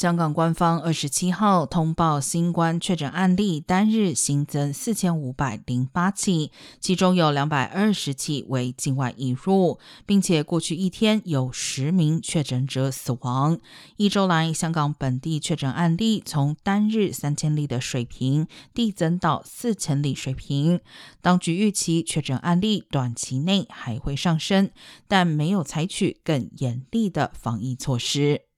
香港官方二十七号通报新冠确诊案例单日新增四千五百零八起其中有两百二十起为境外引入并且过去一天有十名确诊者死亡。一周来香港本地确诊案例从单日三千例的水平递增到四千例水平当局预期确诊案例短期内还会上升但没有采取更严厉的防疫措施。